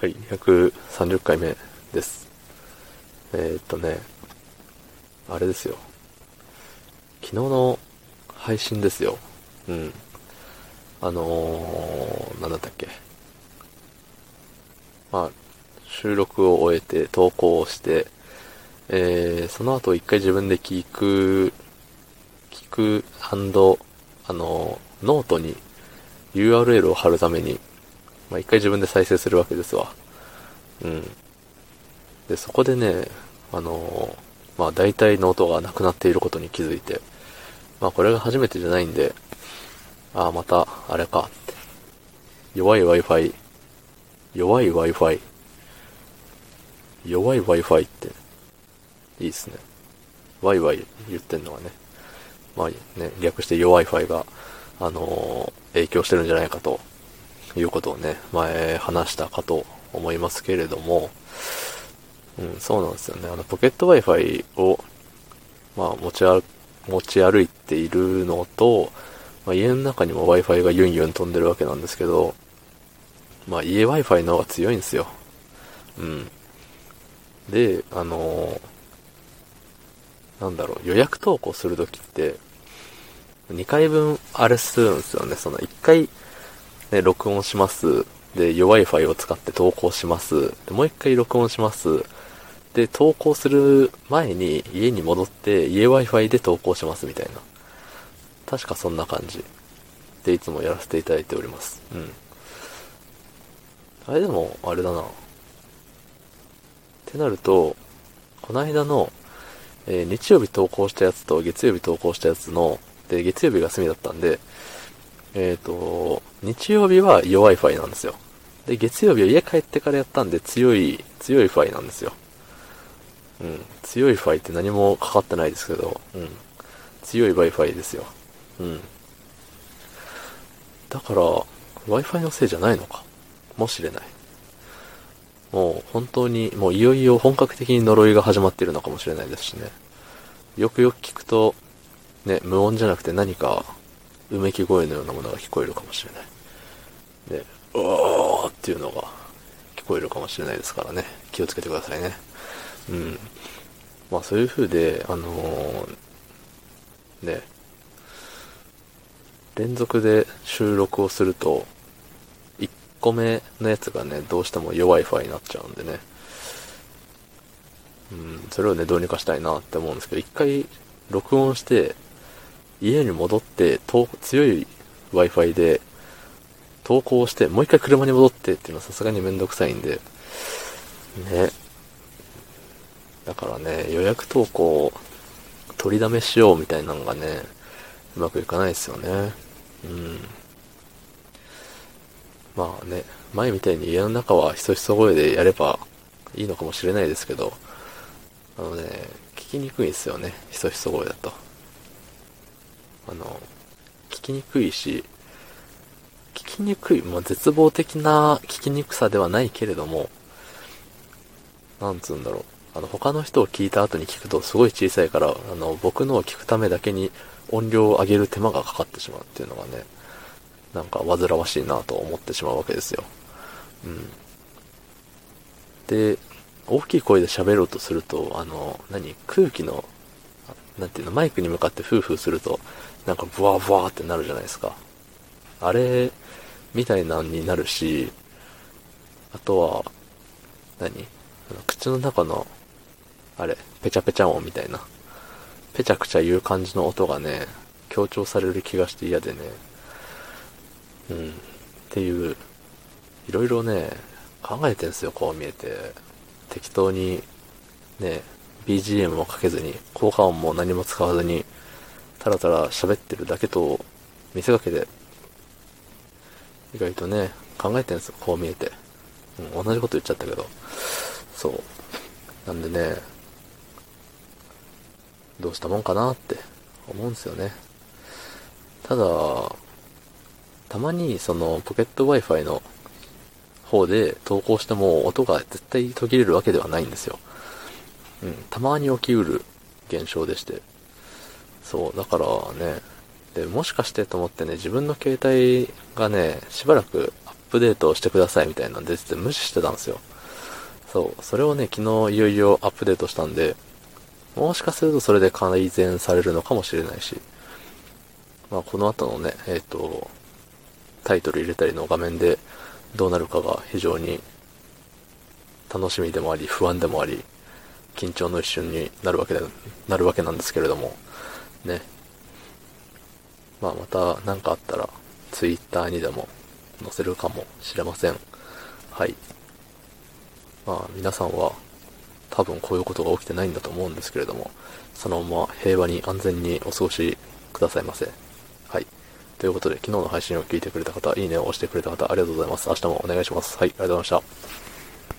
はい、230回目です。えー、っとね、あれですよ。昨日の配信ですよ。うん。あのー、なんだったっけ。まあ、収録を終えて投稿をして、えー、その後一回自分で聞く、聞く、あのー、ノートに URL を貼るために、まあ、一回自分で再生するわけですわ。うん。で、そこでね、あのーまあ、大体ノートがなくなっていることに気づいて、まあ、これが初めてじゃないんで、ああ、また、あれかって。弱い Wi-Fi、弱い Wi-Fi、弱い Wi-Fi って、いいっすね。ワイワイ言ってんのはね、まあね、略して弱い Wi-Fi が、あのー影響してるんじゃないかということをね、前話したかと思いますけれども、うん、そうなんですよね。あの、ポケット Wi-Fi を、まあ、持ち歩、持ち歩いているのと、まあ、家の中にも Wi-Fi がユンユン飛んでるわけなんですけど、まあ、家 Wi-Fi の方が強いんですよ。うん。で、あのーなんだろう、予約投稿するときって、2回分あれするんですよね。その1回、ね、録音します。で、弱い Wi-Fi を使って投稿します。でもう1回録音します。で、投稿する前に家に戻って家 Wi-Fi で投稿しますみたいな。確かそんな感じ。で、いつもやらせていただいております。うん。あれでも、あれだな。ってなると、この間の、えー日曜日投稿したやつと月曜日投稿したやつの、で、月曜日が休みだったんで、えっ、と、日曜日は弱い Wi-Fi なんですよ。で、月曜日は家帰ってからやったんで強い、強い Wi-Fi なんですよ。うん。強い Wi-Fi って何もかかってないですけど、うん。強い Wi-Fi ですよ。うん。だから、Wi-Fi のせいじゃないのかもしれない。もう本当に、もういよいよ本格的に呪いが始まっているのかもしれないですしね。よくよく聞くと、ね、無音じゃなくて何か、うめき声のようなものが聞こえるかもしれない。で、おーっていうのが聞こえるかもしれないですからね。気をつけてくださいね。うん。まあそういう風で、あのーね、連続で収録をすると、1個目のやつがね、どうしても弱い Wi-Fi になっちゃうんでね。うん、それをね、どうにかしたいなって思うんですけど、一回録音して、家に戻って、強い Wi-Fi で投稿して、もう一回車に戻ってっていうのはさすがにめんどくさいんで、ね。だからね、予約投稿取りだめしようみたいなのがね、うまくいかないですよね。うん。まあね、前みたいに家の中はひそひそ声でやればいいのかもしれないですけど、あのね、聞きにくいですよね、ひそひそ声だと。あの、聞きにくいし、聞きにくい、まあ、絶望的な聞きにくさではないけれども、なんつうんだろう。あの、他の人を聞いた後に聞くとすごい小さいから、あの、僕のを聞くためだけに音量を上げる手間がかかってしまうっていうのがね、なんか煩わしいなと思ってしまうわけですよ。うん。で、大きい声で喋ろうとすると、あの、何？空気の、なんていうの、マイクに向かってフーフーすると、なんかブワーブワーってなるじゃないですか。あれ、みたいなんになるし、あとは、何？の口の中の、あれ、ペチャペチャ音みたいな。ペチャクチャ言う感じの音がね、強調される気がして嫌でね。うん。っていう、いろいろね、考えてんすよ、こう見えて。適当に、ね、BGM もかけずに、効果音も何も使わずに、たらたら喋ってるだけと見せかけて、意外とね、考えてるんですよ、こう見えて。うん、同じこと言っちゃったけど。そう。なんでね、どうしたもんかなって思うんですよね。ただ、たまにそのポケット Wi-Fi の方で投稿しても音が絶対途切れるわけではないんですよ。うん、たまに起きうる現象でして。そう、だからね、で、もしかしてと思ってね、自分の携帯がね、しばらくアップデートしてくださいみたいなんで無視してたんですよ。そう。それをね、昨日いよいよアップデートしたんで、もしかするとそれで改善されるのかもしれないし、まあこの後のね、えっ、ー、と、タイトル入れたりの画面でどうなるかが非常に楽しみでもあり、不安でもあり、緊張の一瞬になるわけで、なるわけなんですけれども、ね。まあまた何かあったら、twitter にでも載せるかもしれません。はい。まあ皆さんは多分こういうことが起きてないんだと思うんですけれども、そのまま平和に安全にお過ごしくださいませ。はい。ということで、昨日の配信を聞いてくれた方、いいねを押してくれた方、ありがとうございます。明日もお願いします。はい、ありがとうございました。